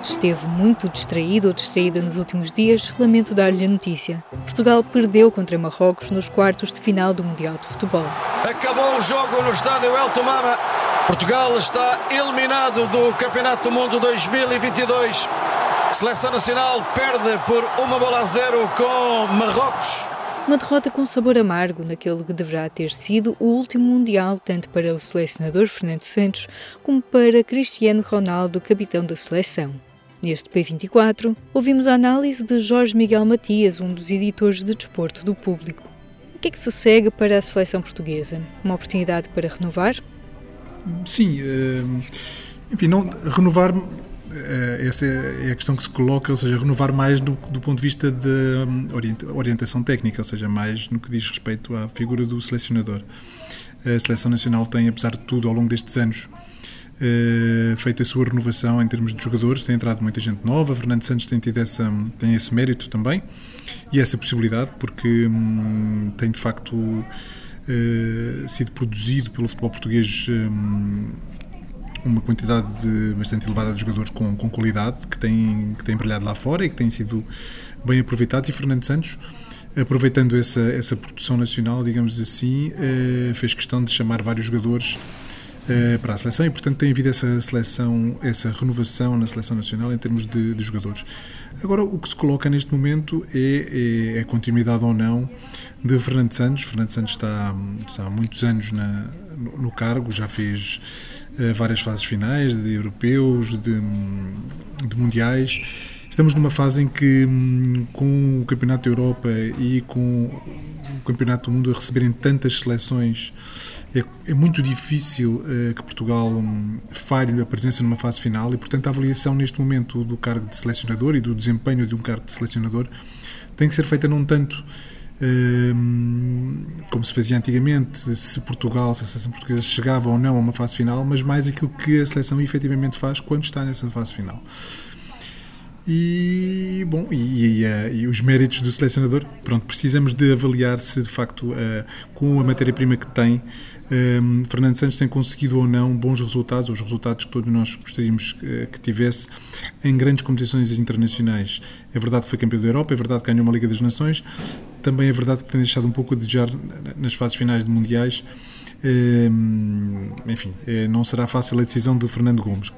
Se esteve muito distraído ou distraída nos últimos dias, lamento dar-lhe a notícia. Portugal perdeu contra Marrocos nos quartos de final do Mundial de Futebol. Acabou o jogo no estádio El Tomama. Portugal está eliminado do Campeonato do Mundo 2022. Seleção Nacional perde por uma bola a zero com Marrocos. Uma derrota com sabor amargo naquele que deverá ter sido o último Mundial, tanto para o selecionador Fernando Santos como para Cristiano Ronaldo, capitão da seleção. Neste P24, ouvimos a análise de Jorge Miguel Matias, um dos editores de desporto do público. O que é que se segue para a seleção portuguesa? Uma oportunidade para renovar? Sim, eh, enfim, não, renovar eh, essa é a questão que se coloca, ou seja, renovar mais do, do ponto de vista de hum, orientação técnica, ou seja, mais no que diz respeito à figura do selecionador. A Seleção Nacional tem, apesar de tudo, ao longo destes anos, uh, feito a sua renovação em termos de jogadores, tem entrado muita gente nova, Fernando Santos tem tido essa, tem esse mérito também e essa possibilidade, porque um, tem de facto uh, sido produzido pelo futebol português um, uma quantidade bastante elevada de jogadores com, com qualidade que têm, que têm brilhado lá fora e que têm sido bem aproveitados. E Fernando Santos aproveitando essa, essa produção nacional, digamos assim, uh, fez questão de chamar vários jogadores eh, para a seleção e, portanto, tem havido essa seleção, essa renovação na seleção nacional em termos de, de jogadores. Agora, o que se coloca neste momento é, é, a continuidade ou não de Fernando Santos. Fernando Santos está, está há muitos anos na, no, no, cargo, já fez uh, várias fases finais de europeus, de, de mundiais Estamos numa fase em que, hum, com o Campeonato da Europa e com Campeonato do Mundo a receberem tantas seleções, é, é muito difícil uh, que Portugal um, falhe a presença numa fase final e, portanto, a avaliação neste momento do cargo de selecionador e do desempenho de um cargo de selecionador tem que ser feita não tanto hum, como se fazia antigamente, se Portugal, se a seleção portuguesa chegava ou não a uma fase final, mas mais aquilo que a seleção efetivamente faz quando está nessa fase final. E, bom, e, e, uh, e, os méritos do selecionador, pronto, precisamos de avaliar se de facto, uh, com a matéria-prima que tem, um, Fernando Santos tem conseguido ou não bons resultados, os resultados que todos nós gostaríamos que, que tivesse em grandes competições internacionais. É verdade que foi campeão da Europa, é verdade que ganhou uma Liga das Nações, também é verdade que tem deixado um pouco a desejar nas fases finais de mundiais. Um, enfim, eh, não será fácil a decisão de Fernando Gomes.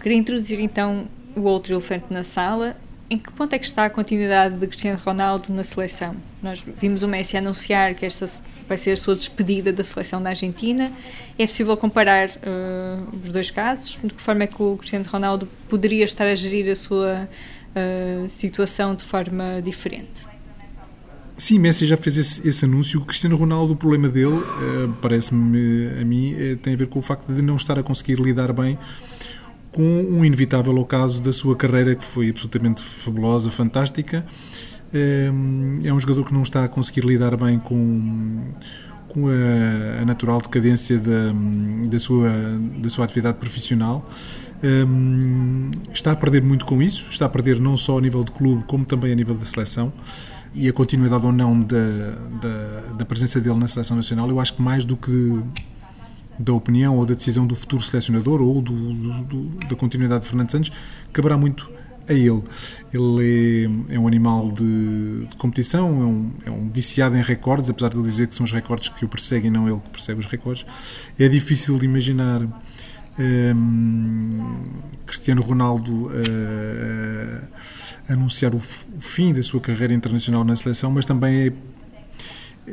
Queria introduzir então o outro elefante na sala. Em que ponto é que está a continuidade de Cristiano Ronaldo na seleção? Nós vimos o Messi anunciar que esta vai ser a sua despedida da seleção da Argentina. É possível comparar uh, os dois casos? De que forma é que o Cristiano Ronaldo poderia estar a gerir a sua uh, situação de forma diferente? Sim, Messi já fez esse, esse, anúncio. O Cristiano Ronaldo, o problema dele, uh, parece-me a mim, tem a ver com o facto de não estar a conseguir lidar bem com um inevitável ocaso da sua carreira que foi absolutamente fabulosa, fantástica. Ehm, é um jogador que não está a conseguir lidar bem com, com a, a natural decadência da, da, sua, da sua atividade profissional. Ehm, está a perder muito com isso, está a perder não só a nível de clube, como também a nível da seleção. E a continuidade ou não da, da, da presença dele na seleção nacional, eu acho que mais do que da opinião ou da decisão do futuro selecionador ou do, do, do, da continuidade de Fernando Santos caberá muito a ele. Ele é, é um animal de, de competição, é um, é um, viciado em recordes, apesar de ele dizer que são os recordes que o perseguem, não ele que persegue os recordes. É difícil de imaginar um, Cristiano Ronaldo uh, anunciar o, o, fim da sua carreira internacional na seleção, mas também é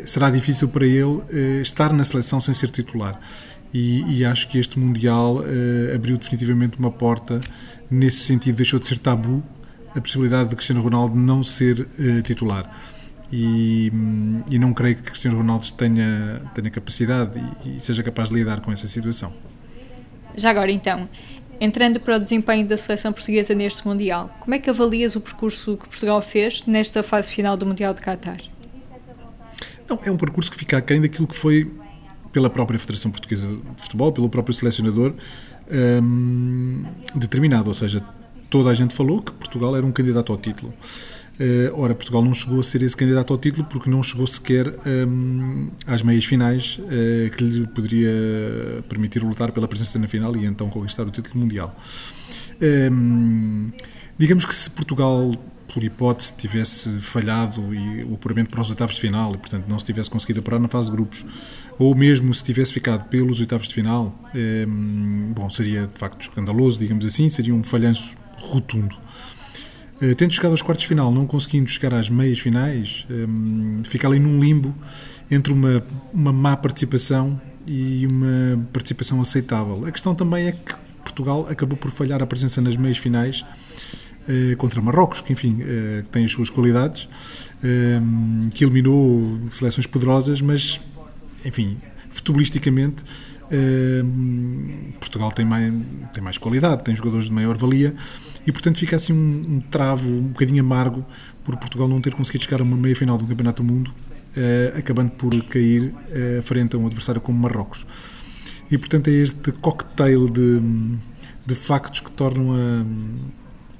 será difícil para ele uh, estar na seleção sem ser titular. E, e acho que este Mundial uh, abriu definitivamente uma porta, nesse sentido, deixou de ser tabu a possibilidade de Cristiano Ronaldo não ser uh, titular. E, e, não creio que Cristiano Ronaldo tenha, tenha capacidade e, e seja capaz de lidar com essa situação. Já agora, então, entrando para o desempenho da seleção portuguesa neste Mundial, como é que avalias o percurso que Portugal fez nesta fase final do Mundial de Qatar? Não, é um percurso que fica aquém daquilo que foi pela própria Federação Portuguesa de Futebol, pelo próprio selecionador um, determinado, ou seja, toda a gente falou que Portugal era um candidato ao título. Uh, ora, Portugal não chegou a ser esse candidato ao título porque não chegou sequer um, às meias finais uh, que lhe poderia permitir lutar pela presença na final e então conquistar o título mundial. Um, digamos que se Portugal por hipótese, tivesse falhado e o apuramento para os oitavos de final e, portanto, não se tivesse conseguido apurar na fase de grupos, ou mesmo se tivesse ficado pelos oitavos de final, eh, bom, seria de facto escandaloso, digamos assim, seria um falhanço rotundo. Eh, tendo chegado aos quartos de final, não conseguindo chegar às meias finais, eh, fica ali num limbo entre uma, uma má participação e uma participação aceitável. A questão também é que Portugal acabou por falhar a presença nas meias finais contra Marrocos, que enfim eh, tem as suas qualidades, eh, que eliminou seleções poderosas, mas enfim, futebolisticamente Portugal tem mais, tem mais qualidade, tem jogadores de maior valia e portanto fica assim um, um travo um bocadinho amargo por Portugal não ter conseguido chegar a uma meia final do Campeonato do Mundo, acabando por cair frente a um adversário como Marrocos. E portanto é este cocktail de, de factos que tornam a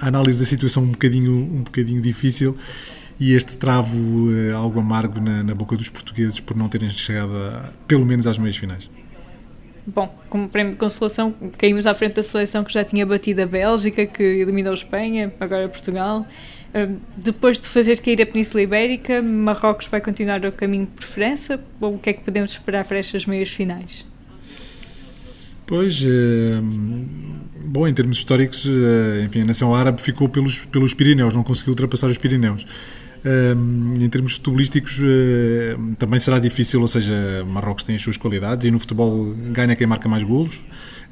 a análise da situação um bocadinho, um bocadinho difícil e este travo eh, algo amargo na, na, boca dos portugueses por não terem chegado a, pelo menos às meias finais. Bom, como prémio de consolação, caímos à frente da seleção que já tinha batido a Bélgica, que eliminou a Espanha, agora Portugal. Uh, depois de fazer cair a Península Ibérica, Marrocos vai continuar o caminho por França? Ou o que é que podemos esperar para estas meias finais? Pois, eh, bom, em termos históricos, eh, enfim, a nação árabe ficou pelos, pelos Pirineus, não conseguiu ultrapassar os Pirineus. Eh, em termos futebolísticos, também será difícil, ou seja, Marrocos tem as suas qualidades e no futebol ganha quem marca mais golos,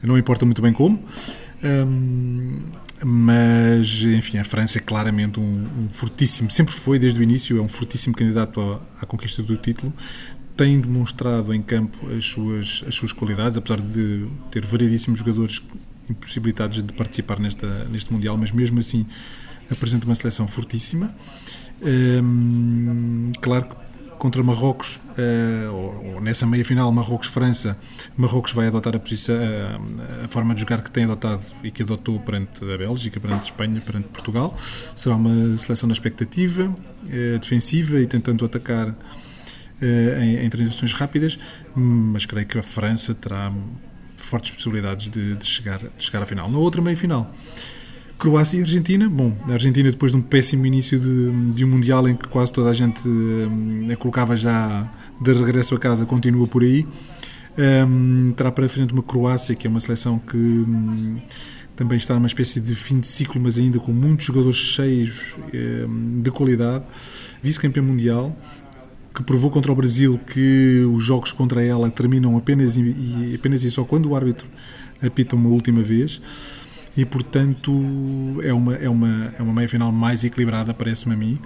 não importa muito bem como. mas, enfim, a França é claramente um, um, fortíssimo, sempre foi desde o início, é um fortíssimo candidato à, à conquista do título tem demonstrado em campo as suas, as suas qualidades, apesar de ter variedíssimos jogadores impossibilitados de participar nesta, neste Mundial, mas mesmo assim apresenta uma seleção fortíssima. Hum, claro que contra Marrocos, uh, ou, ou, nessa meia final Marrocos-França, Marrocos vai adotar a, posição, a, a, forma de jogar que tem adotado e que adotou perante a Bélgica, perante a Espanha, perante Portugal. Será uma seleção na expectativa, uh, defensiva e tentando atacar em, em transições rápidas, mas creio que a França terá fortes possibilidades de, de chegar, de chegar à final. Na outra meia-final, Croácia e Argentina. Bom, a Argentina, depois de um péssimo início de, de um Mundial em que quase toda a gente um, a colocava já de regresso a casa, continua por aí. Um, terá para frente uma Croácia, que é uma seleção que um, também está numa espécie de fim de ciclo, mas ainda com muitos jogadores cheios um, de qualidade. Vice-campeão mundial, que provou contra o Brasil que os jogos contra ela terminam apenas e, apenas e só quando o árbitro apita uma última vez. E portanto é uma é uma é uma meia final mais equilibrada parece-me a mim.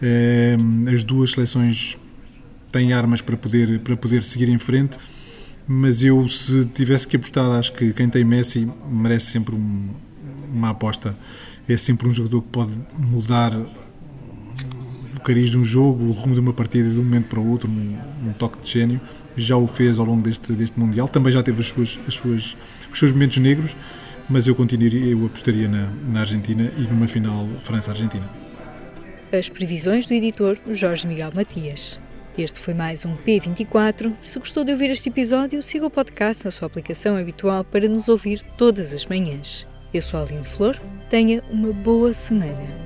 É, as duas seleções têm armas para poder para poder seguir em frente mas eu se tivesse que apostar acho que quem tem Messi merece sempre um, uma aposta. É sempre um jogador que pode mudar cariz de um jogo, o rumo de uma partida de um momento para o outro, num, num, toque de gênio. Já o fez ao longo deste, deste Mundial. Também já teve as suas, as suas, os seus momentos negros, mas eu continuaria, eu apostaria na, na Argentina e numa final França-Argentina. As previsões do editor Jorge Miguel Matias. Este foi mais um P24. Se gostou de ouvir este episódio, siga o podcast na sua aplicação habitual para nos ouvir todas as manhãs. Eu sou a Aline Flor. Tenha uma boa semana